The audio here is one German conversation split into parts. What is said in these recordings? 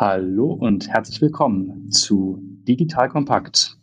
Hallo und herzlich willkommen zu Digital Kompakt.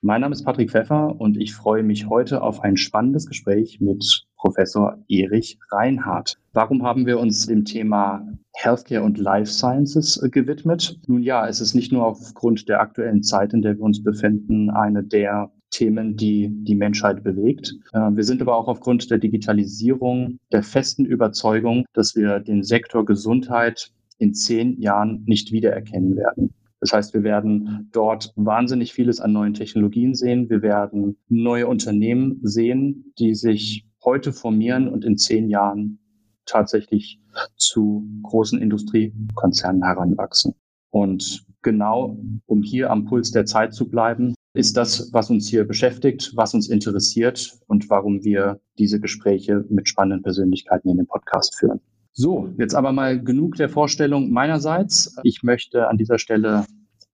Mein Name ist Patrick Pfeffer und ich freue mich heute auf ein spannendes Gespräch mit Professor Erich Reinhardt. Warum haben wir uns dem Thema Healthcare und Life Sciences äh, gewidmet? Nun ja, es ist nicht nur aufgrund der aktuellen Zeit, in der wir uns befinden, eine der Themen, die die Menschheit bewegt. Äh, wir sind aber auch aufgrund der Digitalisierung der festen Überzeugung, dass wir den Sektor Gesundheit in zehn Jahren nicht wiedererkennen werden. Das heißt, wir werden dort wahnsinnig vieles an neuen Technologien sehen. Wir werden neue Unternehmen sehen, die sich heute formieren und in zehn Jahren tatsächlich zu großen Industriekonzernen heranwachsen. Und genau um hier am Puls der Zeit zu bleiben, ist das, was uns hier beschäftigt, was uns interessiert und warum wir diese Gespräche mit spannenden Persönlichkeiten in dem Podcast führen. So, jetzt aber mal genug der Vorstellung meinerseits. Ich möchte an dieser Stelle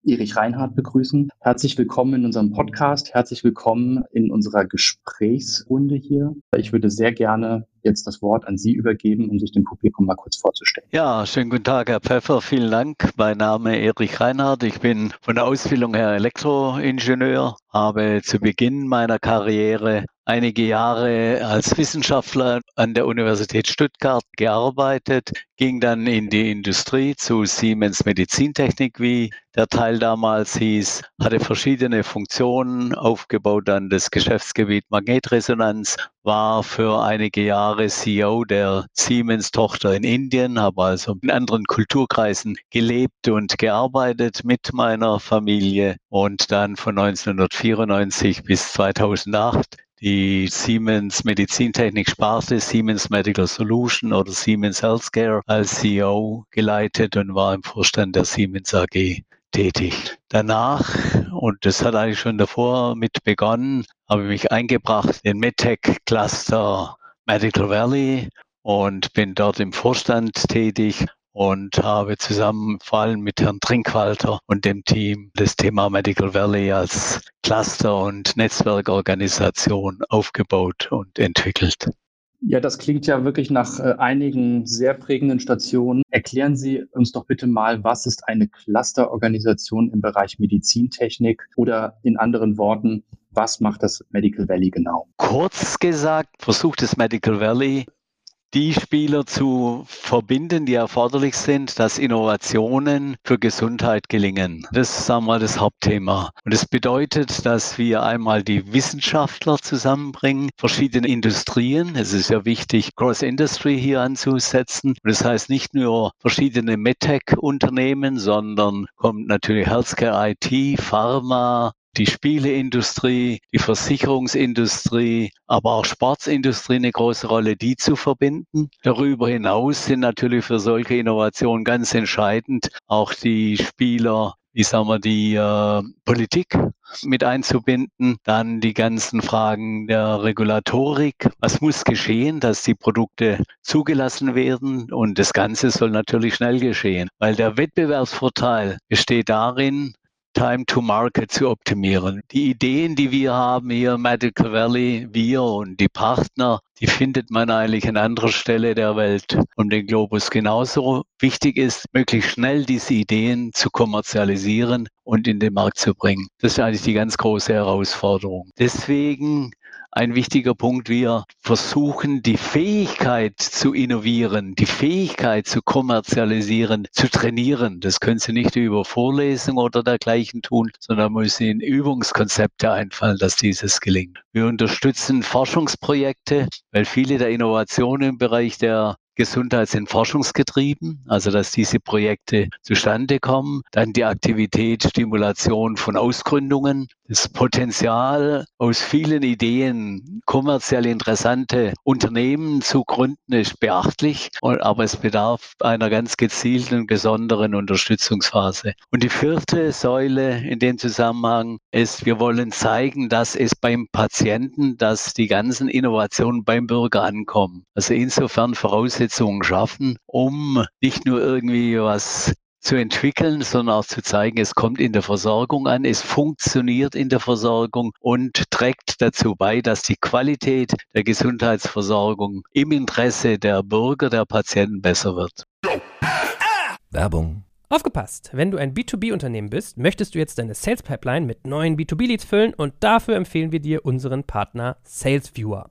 Erich Reinhardt begrüßen. Herzlich willkommen in unserem Podcast. Herzlich willkommen in unserer Gesprächsrunde hier. Ich würde sehr gerne jetzt das Wort an Sie übergeben, um sich dem Publikum mal kurz vorzustellen. Ja, schönen guten Tag, Herr Pfeffer. Vielen Dank. Mein Name ist Erich Reinhardt. Ich bin von der Ausbildung her Elektroingenieur, habe zu Beginn meiner Karriere einige Jahre als Wissenschaftler an der Universität Stuttgart gearbeitet, ging dann in die Industrie zu Siemens Medizintechnik, wie der Teil damals hieß, hatte verschiedene Funktionen aufgebaut, dann das Geschäftsgebiet Magnetresonanz, war für einige Jahre CEO der Siemens-Tochter in Indien, habe also in anderen Kulturkreisen gelebt und gearbeitet mit meiner Familie und dann von 1994 bis 2008 die Siemens Medizintechnik Sparte, Siemens Medical Solution oder Siemens Healthcare als CEO geleitet und war im Vorstand der Siemens AG tätig. Danach, und das hat eigentlich schon davor mit begonnen, habe ich mich eingebracht in MedTech Cluster Medical Valley und bin dort im Vorstand tätig und habe zusammen vor allem mit Herrn Trinkwalter und dem Team das Thema Medical Valley als Cluster- und Netzwerkorganisation aufgebaut und entwickelt. Ja, das klingt ja wirklich nach äh, einigen sehr prägenden Stationen. Erklären Sie uns doch bitte mal, was ist eine Clusterorganisation im Bereich Medizintechnik oder in anderen Worten, was macht das Medical Valley genau? Kurz gesagt, versucht das Medical Valley die Spieler zu verbinden, die erforderlich sind, dass Innovationen für Gesundheit gelingen. Das ist einmal das Hauptthema. Und das bedeutet, dass wir einmal die Wissenschaftler zusammenbringen, verschiedene Industrien. Es ist ja wichtig, Cross-Industry hier anzusetzen. Und das heißt nicht nur verschiedene MedTech-Unternehmen, sondern kommt natürlich Healthcare IT, Pharma, die Spieleindustrie, die Versicherungsindustrie, aber auch Sportsindustrie eine große Rolle, die zu verbinden. Darüber hinaus sind natürlich für solche Innovationen ganz entscheidend auch die Spieler wie sagen wir, die äh, Politik mit einzubinden, dann die ganzen Fragen der Regulatorik. Was muss geschehen, dass die Produkte zugelassen werden? Und das Ganze soll natürlich schnell geschehen, weil der Wettbewerbsvorteil besteht darin, Time to Market zu optimieren. Die Ideen, die wir haben hier, Medical Valley, wir und die Partner, die findet man eigentlich an anderer Stelle der Welt um den Globus genauso. Wichtig ist, möglichst schnell diese Ideen zu kommerzialisieren und in den Markt zu bringen. Das ist eigentlich die ganz große Herausforderung. Deswegen ein wichtiger Punkt. Wir versuchen die Fähigkeit zu innovieren, die Fähigkeit zu kommerzialisieren, zu trainieren. Das können Sie nicht über Vorlesungen oder dergleichen tun, sondern muss Ihnen Übungskonzepte einfallen, dass dieses gelingt. Wir unterstützen Forschungsprojekte, weil viele der Innovationen im Bereich der Gesundheit sind forschungsgetrieben, also dass diese Projekte zustande kommen. Dann die Aktivität, Stimulation von Ausgründungen. Das Potenzial aus vielen Ideen, kommerziell interessante Unternehmen zu gründen, ist beachtlich, aber es bedarf einer ganz gezielten, besonderen Unterstützungsphase. Und die vierte Säule in dem Zusammenhang ist, wir wollen zeigen, dass es beim Patienten, dass die ganzen Innovationen beim Bürger ankommen. Also insofern Voraussetzungen Voraussetzungen schaffen, um nicht nur irgendwie was zu entwickeln, sondern auch zu zeigen, es kommt in der Versorgung an, es funktioniert in der Versorgung und trägt dazu bei, dass die Qualität der Gesundheitsversorgung im Interesse der Bürger, der Patienten besser wird. Werbung Aufgepasst! Wenn du ein B2B-Unternehmen bist, möchtest du jetzt deine Sales Pipeline mit neuen B2B-Leads füllen und dafür empfehlen wir dir unseren Partner SalesViewer.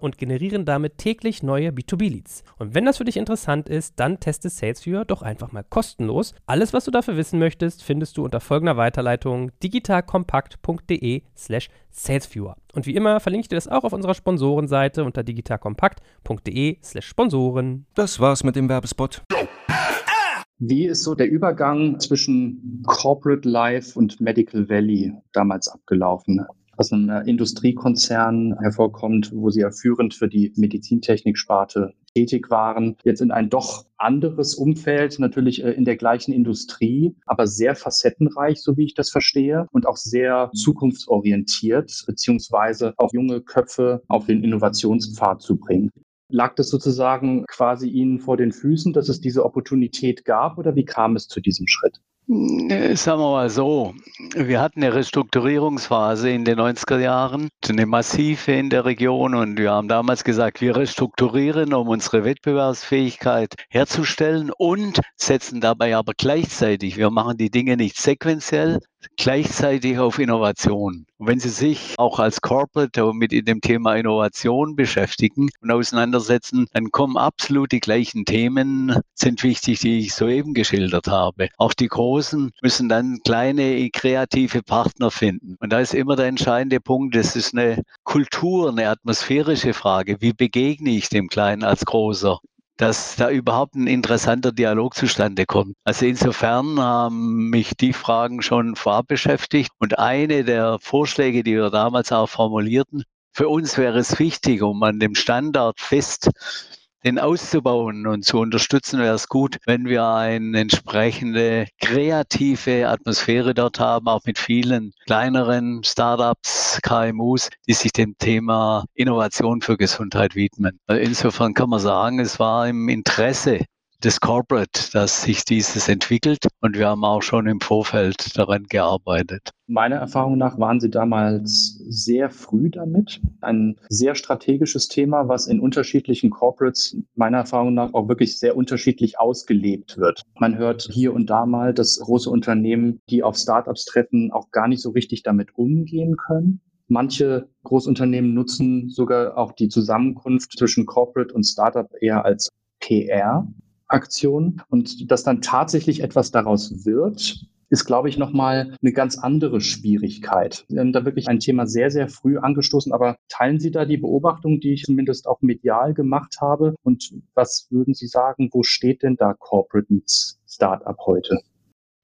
Und generieren damit täglich neue B2B-Leads. Und wenn das für dich interessant ist, dann teste SalesViewer doch einfach mal kostenlos. Alles, was du dafür wissen möchtest, findest du unter folgender Weiterleitung digitalkompakt.de slash salesviewer. Und wie immer verlinke ich dir das auch auf unserer Sponsorenseite unter digitalkompakt.de slash Sponsoren. Das war's mit dem Werbespot. Wie ist so der Übergang zwischen Corporate Life und Medical Valley damals abgelaufen? Aus einem äh, Industriekonzern hervorkommt, wo sie ja führend für die Medizintechnik-Sparte tätig waren, jetzt in ein doch anderes Umfeld, natürlich äh, in der gleichen Industrie, aber sehr facettenreich, so wie ich das verstehe, und auch sehr zukunftsorientiert, beziehungsweise auch junge Köpfe auf den Innovationspfad zu bringen. Lag das sozusagen quasi Ihnen vor den Füßen, dass es diese Opportunität gab oder wie kam es zu diesem Schritt? Äh, sagen wir mal so, wir hatten eine Restrukturierungsphase in den 90er Jahren, eine massive in der Region. Und wir haben damals gesagt, wir restrukturieren, um unsere Wettbewerbsfähigkeit herzustellen und setzen dabei aber gleichzeitig, wir machen die Dinge nicht sequenziell, gleichzeitig auf Innovation. Und wenn Sie sich auch als Corporate mit dem Thema Innovation beschäftigen und auseinandersetzen, dann kommen absolut die gleichen Themen, sind wichtig, die ich soeben geschildert habe. Auch die Großen müssen dann kleine kreative Partner finden. Und da ist immer der entscheidende Punkt, das ist eine Kultur, eine atmosphärische Frage. Wie begegne ich dem Kleinen als Großer? Dass da überhaupt ein interessanter Dialog zustande kommt. Also insofern haben mich die Fragen schon vorab beschäftigt. Und eine der Vorschläge, die wir damals auch formulierten, für uns wäre es wichtig, um an dem Standard fest den auszubauen und zu unterstützen, wäre es gut, wenn wir eine entsprechende kreative Atmosphäre dort haben, auch mit vielen kleineren Startups, KMUs, die sich dem Thema Innovation für Gesundheit widmen. Insofern kann man sagen, es war im Interesse des Corporate, dass sich dieses entwickelt und wir haben auch schon im Vorfeld daran gearbeitet. Meiner Erfahrung nach waren Sie damals sehr früh damit. Ein sehr strategisches Thema, was in unterschiedlichen Corporates meiner Erfahrung nach auch wirklich sehr unterschiedlich ausgelebt wird. Man hört hier und da mal, dass große Unternehmen, die auf Startups treffen, auch gar nicht so richtig damit umgehen können. Manche Großunternehmen nutzen sogar auch die Zusammenkunft zwischen Corporate und Startup eher als PR. Aktion und dass dann tatsächlich etwas daraus wird, ist, glaube ich, nochmal eine ganz andere Schwierigkeit. Wir haben da wirklich ein Thema sehr, sehr früh angestoßen, aber teilen Sie da die Beobachtung, die ich zumindest auch medial gemacht habe? Und was würden Sie sagen, wo steht denn da Corporate Meets Startup heute?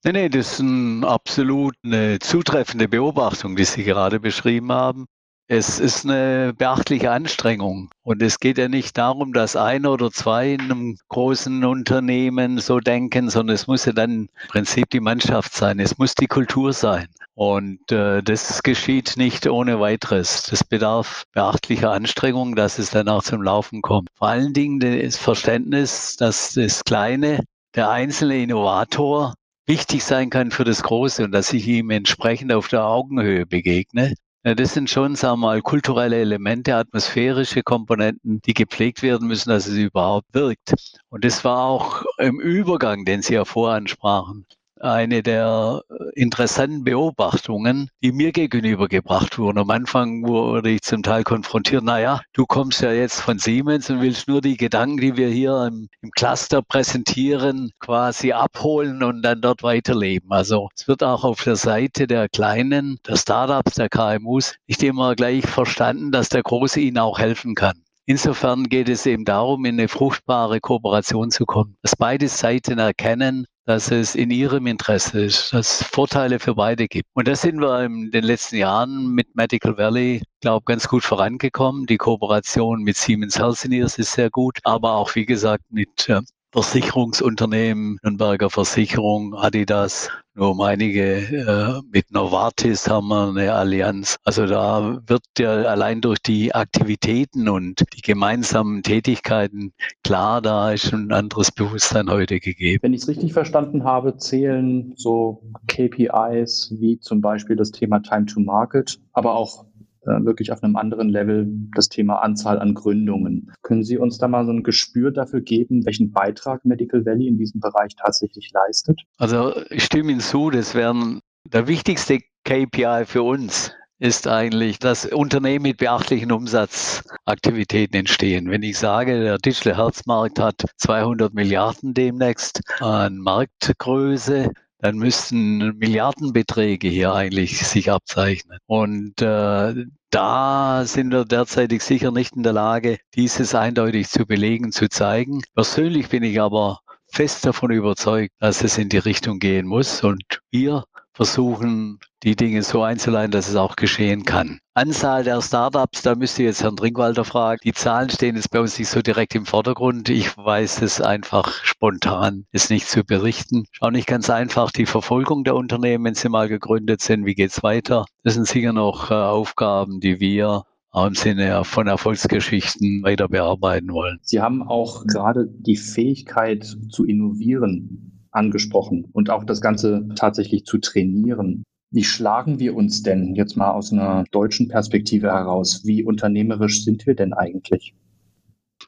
Nee, nee, das ist ein absolut eine zutreffende Beobachtung, die Sie gerade beschrieben haben. Es ist eine beachtliche Anstrengung. Und es geht ja nicht darum, dass ein oder zwei in einem großen Unternehmen so denken, sondern es muss ja dann im Prinzip die Mannschaft sein. Es muss die Kultur sein. Und äh, das geschieht nicht ohne weiteres. Das bedarf beachtlicher Anstrengung, dass es dann auch zum Laufen kommt. Vor allen Dingen das Verständnis, dass das Kleine, der einzelne Innovator wichtig sein kann für das Große und dass ich ihm entsprechend auf der Augenhöhe begegne das sind schon, sagen wir mal, kulturelle Elemente, atmosphärische Komponenten, die gepflegt werden müssen, dass es überhaupt wirkt. Und das war auch im Übergang, den Sie ja voransprachen eine der interessanten Beobachtungen, die mir gegenübergebracht wurden. Am Anfang wurde ich zum Teil konfrontiert, naja, du kommst ja jetzt von Siemens und willst nur die Gedanken, die wir hier im, im Cluster präsentieren, quasi abholen und dann dort weiterleben. Also es wird auch auf der Seite der Kleinen, der Startups, der KMUs nicht immer gleich verstanden, dass der Große ihnen auch helfen kann. Insofern geht es eben darum, in eine fruchtbare Kooperation zu kommen, dass beide Seiten erkennen, dass es in ihrem Interesse ist, dass es Vorteile für beide gibt. Und da sind wir in den letzten Jahren mit Medical Valley, glaube ganz gut vorangekommen. Die Kooperation mit Siemens Healthineers ist sehr gut, aber auch, wie gesagt, mit äh, Versicherungsunternehmen, Nürnberger Versicherung, Adidas, nur um einige, äh, mit Novartis haben wir eine Allianz. Also da wird ja allein durch die Aktivitäten und die gemeinsamen Tätigkeiten klar, da ist ein anderes Bewusstsein heute gegeben. Wenn ich es richtig verstanden habe, zählen so KPIs wie zum Beispiel das Thema Time to Market, aber auch wirklich auf einem anderen Level das Thema Anzahl an Gründungen. Können Sie uns da mal so ein Gespür dafür geben, welchen Beitrag Medical Valley in diesem Bereich tatsächlich leistet? Also ich stimme Ihnen zu, das wären der wichtigste KPI für uns ist eigentlich, dass Unternehmen mit beachtlichen Umsatzaktivitäten entstehen. Wenn ich sage, der Digital Health Markt hat 200 Milliarden demnächst an Marktgröße, dann müssten Milliardenbeträge hier eigentlich sich abzeichnen. Und äh, da sind wir derzeitig sicher nicht in der Lage, dieses eindeutig zu belegen, zu zeigen. Persönlich bin ich aber fest davon überzeugt, dass es in die Richtung gehen muss. Und wir versuchen, die Dinge so einzuleiten, dass es auch geschehen kann. Anzahl der Startups, da müsste jetzt Herrn Trinkwalder fragen. Die Zahlen stehen jetzt bei uns nicht so direkt im Vordergrund. Ich weiß es einfach spontan, ist nicht zu berichten. Auch nicht ganz einfach die Verfolgung der Unternehmen, wenn sie mal gegründet sind. Wie geht's weiter? Das sind sicher noch äh, Aufgaben, die wir auch im Sinne von Erfolgsgeschichten weiter bearbeiten wollen. Sie haben auch gerade die Fähigkeit zu innovieren angesprochen und auch das Ganze tatsächlich zu trainieren. Wie schlagen wir uns denn jetzt mal aus einer deutschen Perspektive heraus? Wie unternehmerisch sind wir denn eigentlich?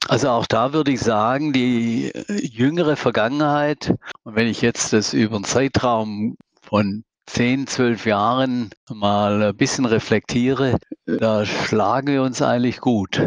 Also auch da würde ich sagen, die jüngere Vergangenheit, und wenn ich jetzt das über einen Zeitraum von 10, 12 Jahren mal ein bisschen reflektiere, da schlagen wir uns eigentlich gut.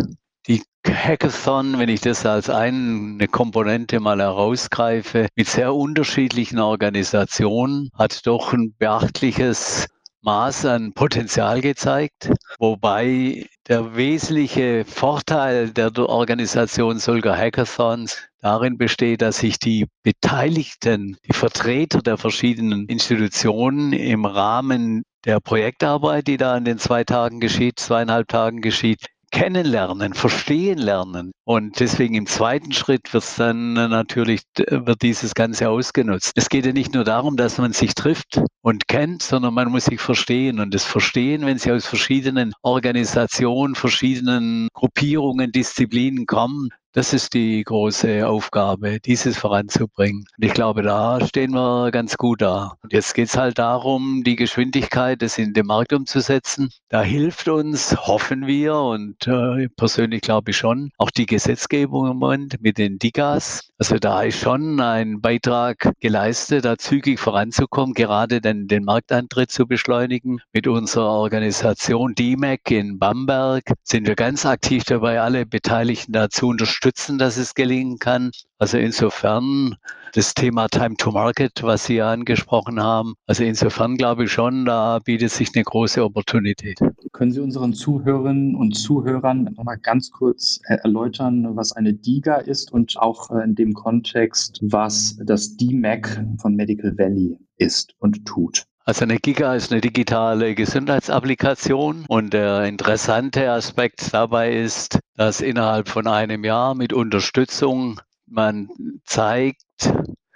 Hackathon, wenn ich das als eine Komponente mal herausgreife, mit sehr unterschiedlichen Organisationen, hat doch ein beachtliches Maß an Potenzial gezeigt, wobei der wesentliche Vorteil der Organisation solcher Hackathons darin besteht, dass sich die Beteiligten, die Vertreter der verschiedenen Institutionen im Rahmen der Projektarbeit, die da in den zwei Tagen geschieht, zweieinhalb Tagen geschieht, kennenlernen, verstehen lernen. Und deswegen im zweiten Schritt wird dann natürlich, wird dieses Ganze ausgenutzt. Es geht ja nicht nur darum, dass man sich trifft und kennt, sondern man muss sich verstehen. Und das Verstehen, wenn Sie aus verschiedenen Organisationen, verschiedenen Gruppierungen, Disziplinen kommen, das ist die große Aufgabe, dieses voranzubringen. Und ich glaube, da stehen wir ganz gut da. Und jetzt geht es halt darum, die Geschwindigkeit, das in den Markt umzusetzen. Da hilft uns, hoffen wir, und äh, persönlich glaube ich schon, auch die Gesetzgebung im Moment mit den DIGAs. Also da ist schon ein Beitrag geleistet, da zügig voranzukommen, gerade den, den Markteintritt zu beschleunigen. Mit unserer Organisation DMAC in Bamberg sind wir ganz aktiv dabei, alle Beteiligten dazu unterstützen unterstützen, dass es gelingen kann. Also insofern das Thema Time to Market, was Sie ja angesprochen haben. Also insofern glaube ich schon, da bietet sich eine große Opportunität. Können Sie unseren Zuhörerinnen und Zuhörern nochmal ganz kurz erläutern, was eine DIGA ist und auch in dem Kontext, was das DMAC von Medical Valley ist und tut? Also eine Giga ist eine digitale Gesundheitsapplikation und der interessante Aspekt dabei ist, dass innerhalb von einem Jahr mit Unterstützung man zeigt,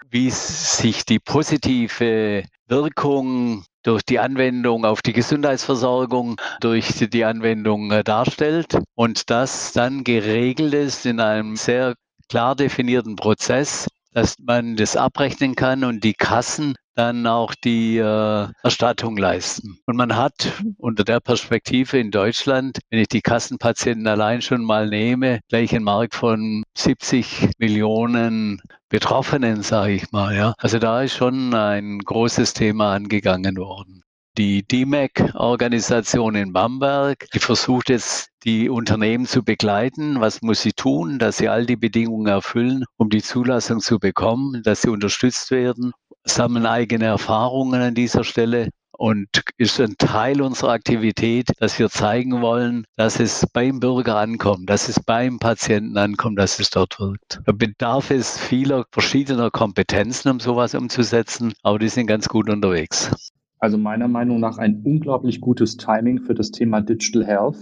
wie sich die positive Wirkung durch die Anwendung auf die Gesundheitsversorgung, durch die Anwendung äh, darstellt und das dann geregelt ist in einem sehr klar definierten Prozess, dass man das abrechnen kann und die Kassen dann auch die äh, Erstattung leisten. Und man hat unter der Perspektive in Deutschland, wenn ich die Kassenpatienten allein schon mal nehme, gleich einen Markt von 70 Millionen Betroffenen, sage ich mal. Ja. Also da ist schon ein großes Thema angegangen worden. Die DMAC-Organisation in Bamberg, die versucht jetzt, die Unternehmen zu begleiten. Was muss sie tun, dass sie all die Bedingungen erfüllen, um die Zulassung zu bekommen, dass sie unterstützt werden sammeln eigene Erfahrungen an dieser Stelle und ist ein Teil unserer Aktivität, dass wir zeigen wollen, dass es beim Bürger ankommt, dass es beim Patienten ankommt, dass es dort wirkt. Da bedarf es vieler verschiedener Kompetenzen, um sowas umzusetzen, aber die sind ganz gut unterwegs. Also meiner Meinung nach ein unglaublich gutes Timing für das Thema Digital Health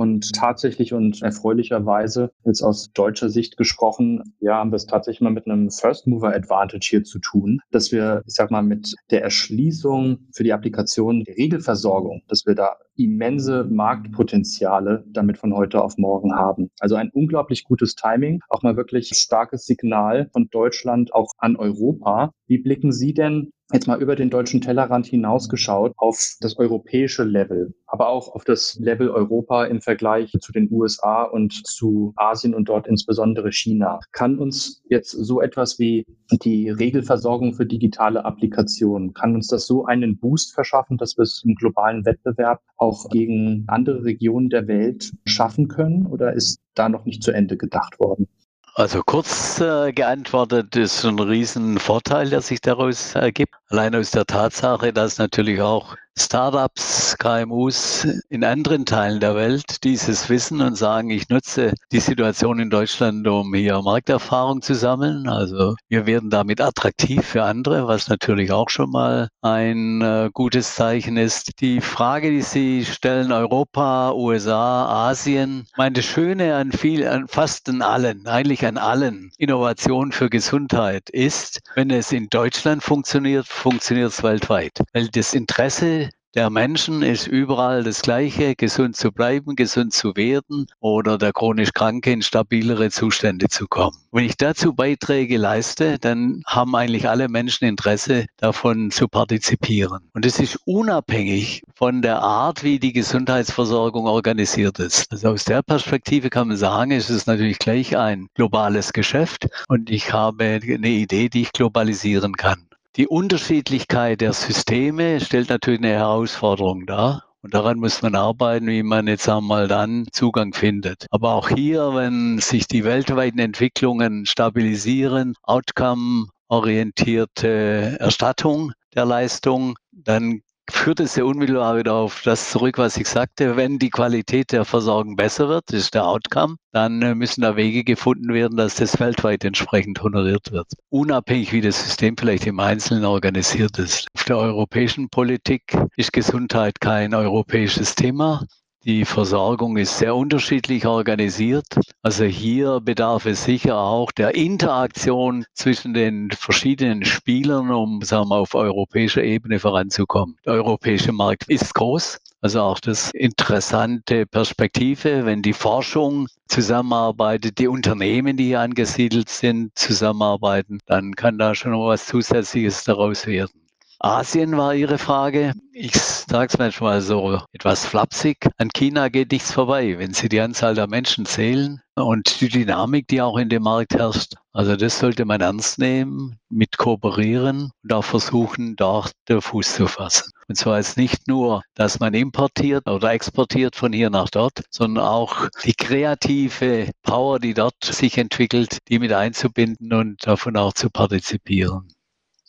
und tatsächlich und erfreulicherweise jetzt aus deutscher Sicht gesprochen, ja, haben wir es tatsächlich mal mit einem First Mover Advantage hier zu tun, dass wir, ich sag mal, mit der Erschließung für die Applikation der Regelversorgung, dass wir da immense Marktpotenziale damit von heute auf morgen haben. Also ein unglaublich gutes Timing, auch mal wirklich starkes Signal von Deutschland auch an Europa. Wie blicken Sie denn jetzt mal über den deutschen Tellerrand hinausgeschaut auf das europäische Level, aber auch auf das Level Europa im Vergleich zu den USA und zu Asien und dort insbesondere China. Kann uns jetzt so etwas wie die Regelversorgung für digitale Applikationen, kann uns das so einen Boost verschaffen, dass wir es im globalen Wettbewerb auch gegen andere Regionen der Welt schaffen können oder ist da noch nicht zu Ende gedacht worden? Also kurz äh, geantwortet ist ein Riesenvorteil, der sich daraus ergibt. Allein aus der Tatsache, dass natürlich auch Startups, KMUs in anderen Teilen der Welt dieses wissen und sagen, ich nutze die Situation in Deutschland, um hier Markterfahrung zu sammeln. Also wir werden damit attraktiv für andere, was natürlich auch schon mal ein äh, gutes Zeichen ist. Die Frage, die Sie stellen, Europa, USA, Asien, meine das Schöne an viel, an fast an allen, eigentlich an allen Innovationen für Gesundheit ist, wenn es in Deutschland funktioniert, funktioniert es weltweit. Weil das Interesse der Menschen ist überall das Gleiche, gesund zu bleiben, gesund zu werden oder der chronisch Kranke in stabilere Zustände zu kommen. Wenn ich dazu Beiträge leiste, dann haben eigentlich alle Menschen Interesse davon zu partizipieren. Und es ist unabhängig von der Art, wie die Gesundheitsversorgung organisiert ist. Also aus der Perspektive kann man sagen, es ist natürlich gleich ein globales Geschäft und ich habe eine Idee, die ich globalisieren kann. Die Unterschiedlichkeit der Systeme stellt natürlich eine Herausforderung dar. Und daran muss man arbeiten, wie man jetzt einmal dann Zugang findet. Aber auch hier, wenn sich die weltweiten Entwicklungen stabilisieren, outcome-orientierte Erstattung der Leistung, dann führt es ja unmittelbar wieder auf das zurück, was ich sagte. Wenn die Qualität der Versorgung besser wird, das ist der Outcome, dann äh, müssen da Wege gefunden werden, dass das weltweit entsprechend honoriert wird. Unabhängig, wie das System vielleicht im Einzelnen organisiert ist. Auf der europäischen Politik ist Gesundheit kein europäisches Thema. Die Versorgung ist sehr unterschiedlich organisiert. Also hier bedarf es sicher auch der Interaktion zwischen den verschiedenen Spielern, um sagen wir, auf europäischer Ebene voranzukommen. Der europäische Markt ist groß. Also auch das interessante Perspektive, wenn die Forschung zusammenarbeitet, die Unternehmen, die hier angesiedelt sind, zusammenarbeiten, dann kann da schon was Zusätzliches daraus werden. Asien war Ihre Frage. Ich sage es manchmal so etwas flapsig. An China geht nichts vorbei, wenn Sie die Anzahl der Menschen zählen und die Dynamik, die auch in dem Markt herrscht. Also das sollte man ernst nehmen, mit kooperieren und auch versuchen, dort den Fuß zu fassen. Und zwar jetzt nicht nur, dass man importiert oder exportiert von hier nach dort, sondern auch die kreative Power, die dort sich entwickelt, die mit einzubinden und davon auch zu partizipieren.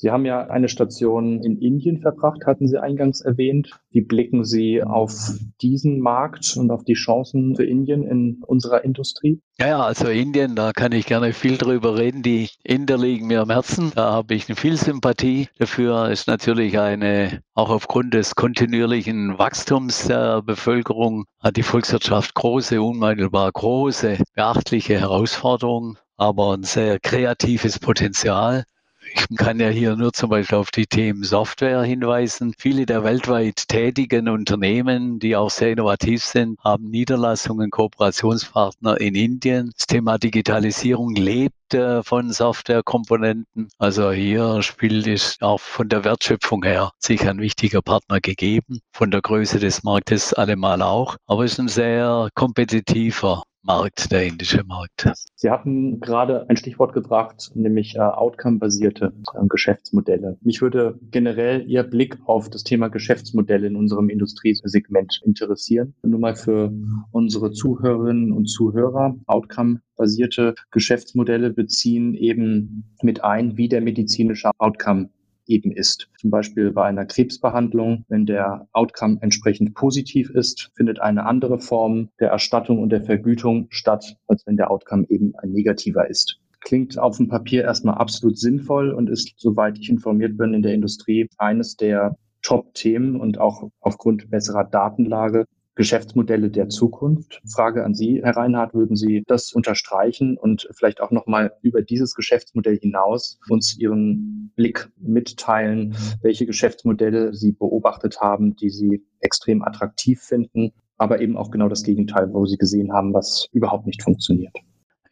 Sie haben ja eine Station in Indien verbracht, hatten Sie eingangs erwähnt. Wie blicken Sie auf diesen Markt und auf die Chancen für Indien in unserer Industrie? Ja, also Indien, da kann ich gerne viel drüber reden. Die Inder liegen mir am Herzen. Da habe ich viel Sympathie dafür. Ist natürlich eine, auch aufgrund des kontinuierlichen Wachstums der Bevölkerung, hat die Volkswirtschaft große, unmittelbar große, beachtliche Herausforderungen aber ein sehr kreatives Potenzial. Ich kann ja hier nur zum Beispiel auf die Themen Software hinweisen. Viele der weltweit tätigen Unternehmen, die auch sehr innovativ sind, haben Niederlassungen, Kooperationspartner in Indien. Das Thema Digitalisierung lebt äh, von Softwarekomponenten. Also hier spielt es auch von der Wertschöpfung her sich ein wichtiger Partner gegeben. Von der Größe des Marktes allemal auch. Aber es ist ein sehr kompetitiver Markt, der indische Markt. Sie hatten gerade ein Stichwort gebracht, nämlich äh, outcome-basierte äh, Geschäftsmodelle. Mich würde generell Ihr Blick auf das Thema Geschäftsmodelle in unserem Industriesegment interessieren. Nur mal für unsere Zuhörerinnen und Zuhörer. Outcome-basierte Geschäftsmodelle beziehen eben mit ein, wie der medizinische Outcome eben ist. Zum Beispiel bei einer Krebsbehandlung, wenn der Outcome entsprechend positiv ist, findet eine andere Form der Erstattung und der Vergütung statt, als wenn der Outcome eben ein negativer ist klingt auf dem Papier erstmal absolut sinnvoll und ist, soweit ich informiert bin, in der Industrie eines der Top-Themen und auch aufgrund besserer Datenlage Geschäftsmodelle der Zukunft. Frage an Sie, Herr Reinhardt, würden Sie das unterstreichen und vielleicht auch nochmal über dieses Geschäftsmodell hinaus uns Ihren Blick mitteilen, welche Geschäftsmodelle Sie beobachtet haben, die Sie extrem attraktiv finden, aber eben auch genau das Gegenteil, wo Sie gesehen haben, was überhaupt nicht funktioniert?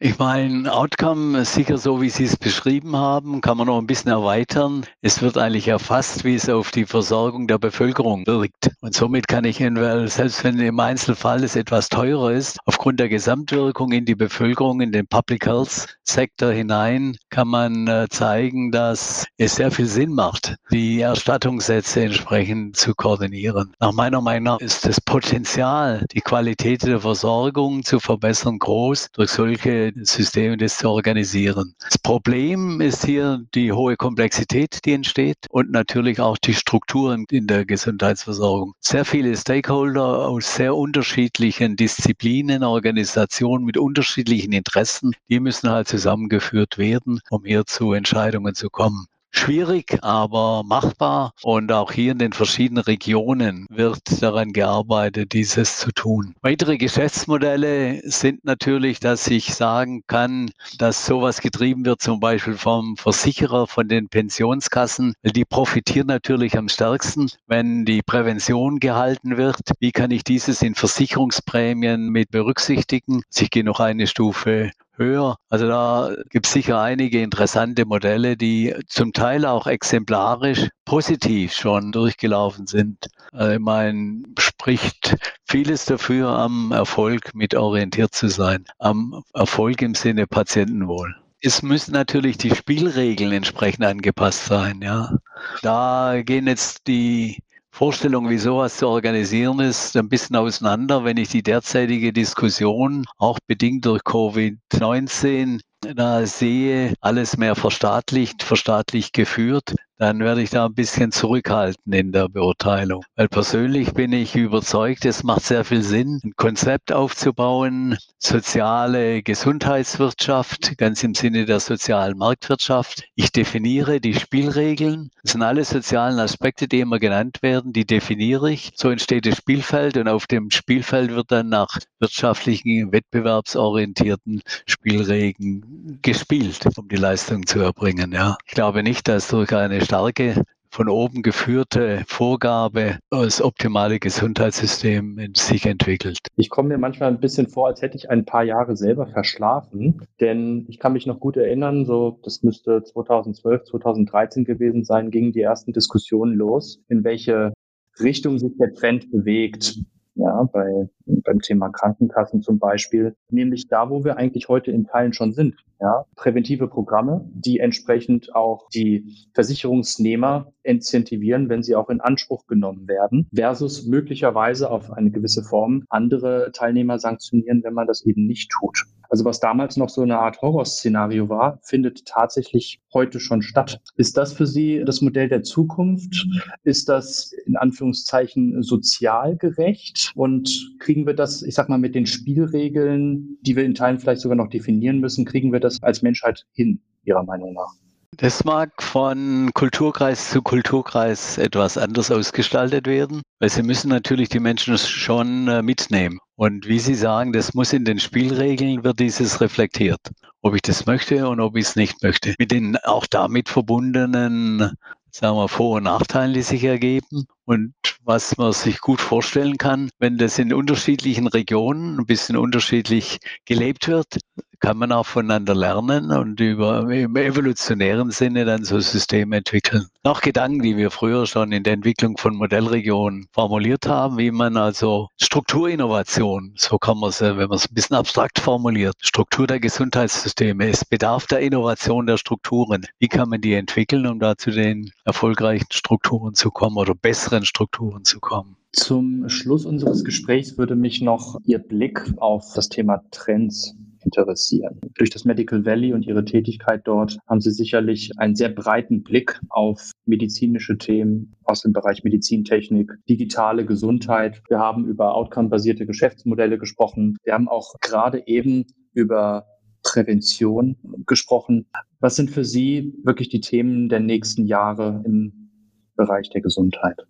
Ich meine, Outcome, sicher so wie Sie es beschrieben haben, kann man noch ein bisschen erweitern. Es wird eigentlich erfasst, wie es auf die Versorgung der Bevölkerung wirkt. Und somit kann ich, selbst wenn im Einzelfall es etwas teurer ist, aufgrund der Gesamtwirkung in die Bevölkerung, in den Public Health Sektor hinein, kann man äh, zeigen, dass es sehr viel Sinn macht, die Erstattungssätze entsprechend zu koordinieren. Nach meiner Meinung nach ist das Potenzial, die Qualität der Versorgung zu verbessern, groß durch solche Systeme das zu organisieren. Das Problem ist hier die hohe Komplexität, die entsteht und natürlich auch die Strukturen in der Gesundheitsversorgung. Sehr viele Stakeholder aus sehr unterschiedlichen Disziplinen, Organisationen mit unterschiedlichen Interessen, die müssen halt zusammengeführt werden, um hier zu Entscheidungen zu kommen. Schwierig, aber machbar. Und auch hier in den verschiedenen Regionen wird daran gearbeitet, dieses zu tun. Weitere Geschäftsmodelle sind natürlich, dass ich sagen kann, dass sowas getrieben wird, zum Beispiel vom Versicherer, von den Pensionskassen. Die profitieren natürlich am stärksten, wenn die Prävention gehalten wird. Wie kann ich dieses in Versicherungsprämien mit berücksichtigen? Ich gehe noch eine Stufe höher. Also da gibt es sicher einige interessante Modelle, die zum Teil auch exemplarisch positiv schon durchgelaufen sind. Also ich meine, spricht vieles dafür, am Erfolg mit orientiert zu sein, am Erfolg im Sinne Patientenwohl es müssen natürlich die Spielregeln entsprechend angepasst sein, ja. Da gehen jetzt die Vorstellung, wie sowas zu organisieren ist, ein bisschen auseinander, wenn ich die derzeitige Diskussion, auch bedingt durch Covid-19, da sehe, alles mehr verstaatlicht, verstaatlicht geführt dann werde ich da ein bisschen zurückhalten in der Beurteilung. Weil persönlich bin ich überzeugt, es macht sehr viel Sinn, ein Konzept aufzubauen, soziale Gesundheitswirtschaft, ganz im Sinne der sozialen Marktwirtschaft. Ich definiere die Spielregeln. Das sind alle sozialen Aspekte, die immer genannt werden, die definiere ich. So entsteht das Spielfeld und auf dem Spielfeld wird dann nach wirtschaftlichen, wettbewerbsorientierten Spielregeln gespielt, um die Leistung zu erbringen. Ja. Ich glaube nicht, dass durch eine starke von oben geführte Vorgabe das optimale Gesundheitssystem in sich entwickelt. Ich komme mir manchmal ein bisschen vor, als hätte ich ein paar Jahre selber verschlafen, denn ich kann mich noch gut erinnern, so das müsste 2012, 2013 gewesen sein, gingen die ersten Diskussionen los, in welche Richtung sich der Trend bewegt ja, bei, beim Thema Krankenkassen zum Beispiel, nämlich da, wo wir eigentlich heute in Teilen schon sind. Ja, präventive Programme, die entsprechend auch die Versicherungsnehmer incentivieren, wenn sie auch in Anspruch genommen werden, versus möglicherweise auf eine gewisse Form andere Teilnehmer sanktionieren, wenn man das eben nicht tut. Also was damals noch so eine Art Horrorszenario war, findet tatsächlich heute schon statt. Ist das für Sie das Modell der Zukunft? Ist das in Anführungszeichen sozial gerecht? Und kriegen wir das, ich sag mal, mit den Spielregeln, die wir in Teilen vielleicht sogar noch definieren müssen, kriegen wir das als Menschheit hin, Ihrer Meinung nach? Das mag von Kulturkreis zu Kulturkreis etwas anders ausgestaltet werden, weil sie müssen natürlich die Menschen schon äh, mitnehmen. Und wie Sie sagen, das muss in den Spielregeln, wird dieses reflektiert, ob ich das möchte und ob ich es nicht möchte. Mit den auch damit verbundenen sagen wir, Vor- und Nachteilen, die sich ergeben und was man sich gut vorstellen kann, wenn das in unterschiedlichen Regionen ein bisschen unterschiedlich gelebt wird, kann man auch voneinander lernen und über, im evolutionären Sinne dann so Systeme entwickeln. Noch Gedanken, die wir früher schon in der Entwicklung von Modellregionen formuliert haben, wie man also Strukturinnovation, so kann man es, wenn man es ein bisschen abstrakt formuliert, Struktur der Gesundheitssysteme, es bedarf der Innovation der Strukturen. Wie kann man die entwickeln, um da zu den erfolgreichen Strukturen zu kommen oder besseren Strukturen zu kommen? Zum Schluss unseres Gesprächs würde mich noch Ihr Blick auf das Thema Trends interessieren. Durch das Medical Valley und Ihre Tätigkeit dort haben Sie sicherlich einen sehr breiten Blick auf medizinische Themen aus dem Bereich Medizintechnik, digitale Gesundheit. Wir haben über outcome-basierte Geschäftsmodelle gesprochen. Wir haben auch gerade eben über Prävention gesprochen. Was sind für Sie wirklich die Themen der nächsten Jahre im Bereich der Gesundheit?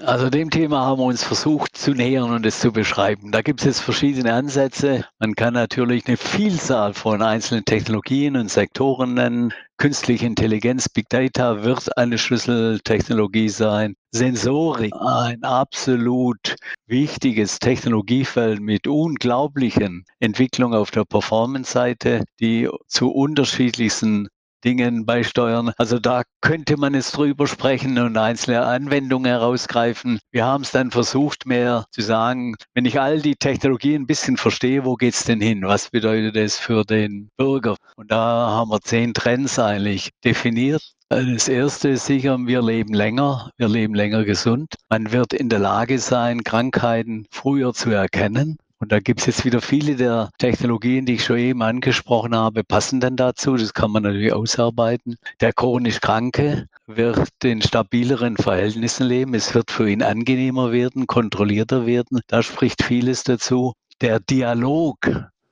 Also dem Thema haben wir uns versucht zu nähern und es zu beschreiben. Da gibt es jetzt verschiedene Ansätze. Man kann natürlich eine Vielzahl von einzelnen Technologien und Sektoren nennen. Künstliche Intelligenz, Big Data wird eine Schlüsseltechnologie sein. Sensorik, ein absolut wichtiges Technologiefeld mit unglaublichen Entwicklungen auf der Performance-Seite, die zu unterschiedlichsten Dingen beisteuern. Also da könnte man jetzt drüber sprechen und einzelne Anwendungen herausgreifen. Wir haben es dann versucht, mehr zu sagen, wenn ich all die Technologien ein bisschen verstehe, wo geht's denn hin? Was bedeutet das für den Bürger? Und da haben wir zehn Trends eigentlich definiert. Das erste ist sicher, wir leben länger, wir leben länger gesund. Man wird in der Lage sein, Krankheiten früher zu erkennen. Und da gibt es jetzt wieder viele der Technologien, die ich schon eben angesprochen habe, passen dann dazu. Das kann man natürlich ausarbeiten. Der chronisch Kranke wird in stabileren Verhältnissen leben. Es wird für ihn angenehmer werden, kontrollierter werden. Da spricht vieles dazu. Der Dialog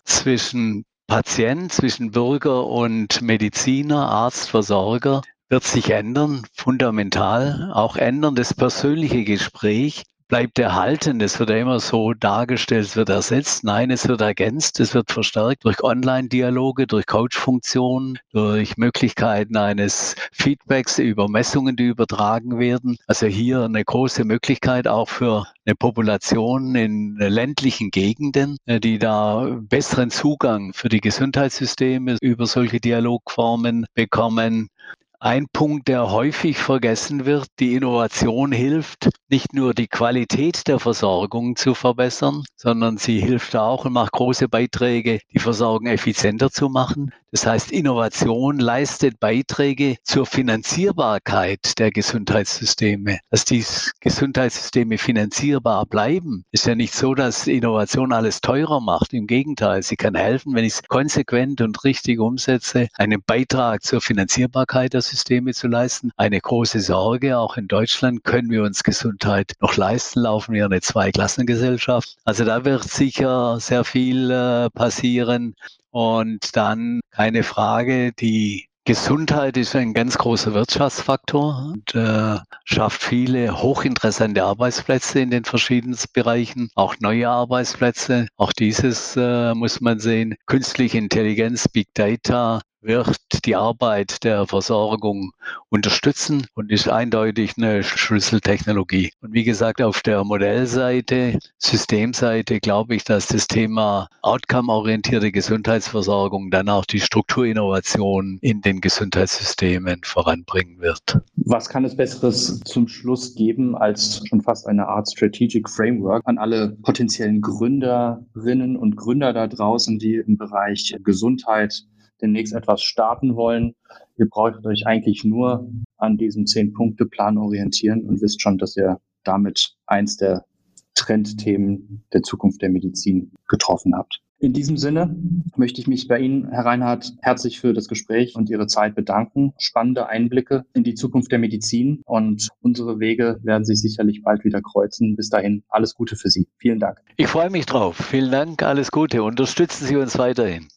zwischen Patient, zwischen Bürger und Mediziner, Arzt, Versorger wird sich ändern, fundamental, auch ändern das persönliche Gespräch bleibt erhalten. Es wird ja immer so dargestellt, es wird ersetzt. Nein, es wird ergänzt, es wird verstärkt durch Online-Dialoge, durch Coach-Funktionen, durch Möglichkeiten eines Feedbacks über Messungen, die übertragen werden. Also hier eine große Möglichkeit auch für eine Population in ländlichen Gegenden, äh, die da besseren Zugang für die Gesundheitssysteme über solche Dialogformen bekommen. Ein Punkt, der häufig vergessen wird, die Innovation hilft, nicht nur die Qualität der Versorgung zu verbessern, sondern sie hilft auch und macht große Beiträge, die Versorgung effizienter zu machen. Das heißt, Innovation leistet Beiträge zur Finanzierbarkeit der Gesundheitssysteme. Dass die Gesundheitssysteme finanzierbar bleiben, ist ja nicht so, dass Innovation alles teurer macht. Im Gegenteil, sie kann helfen, wenn ich es konsequent und richtig umsetze, einen Beitrag zur Finanzierbarkeit der Systeme zu leisten. Eine große Sorge, auch in Deutschland können wir uns Gesundheit noch leisten, laufen wir eine Zweiklassengesellschaft. Also da wird sicher sehr viel äh, passieren. Und dann keine Frage, die Gesundheit ist ein ganz großer Wirtschaftsfaktor und äh, schafft viele hochinteressante Arbeitsplätze in den verschiedenen Bereichen, auch neue Arbeitsplätze. Auch dieses äh, muss man sehen. Künstliche Intelligenz, Big Data wird die Arbeit der Versorgung unterstützen und ist eindeutig eine Schlüsseltechnologie. Und wie gesagt, auf der Modellseite, Systemseite glaube ich, dass das Thema outcome-orientierte Gesundheitsversorgung dann auch die Strukturinnovation in den Gesundheitssystemen voranbringen wird. Was kann es Besseres zum Schluss geben als schon fast eine Art Strategic Framework an alle potenziellen Gründerinnen und Gründer da draußen, die im Bereich Gesundheit demnächst etwas starten wollen, ihr braucht euch eigentlich nur an diesem Zehn-Punkte-Plan orientieren und wisst schon, dass ihr damit eins der Trendthemen der Zukunft der Medizin getroffen habt. In diesem Sinne möchte ich mich bei Ihnen, Herr Reinhardt, herzlich für das Gespräch und Ihre Zeit bedanken. Spannende Einblicke in die Zukunft der Medizin und unsere Wege werden sich sicherlich bald wieder kreuzen. Bis dahin alles Gute für Sie. Vielen Dank. Ich freue mich drauf. Vielen Dank. Alles Gute. Unterstützen Sie uns weiterhin.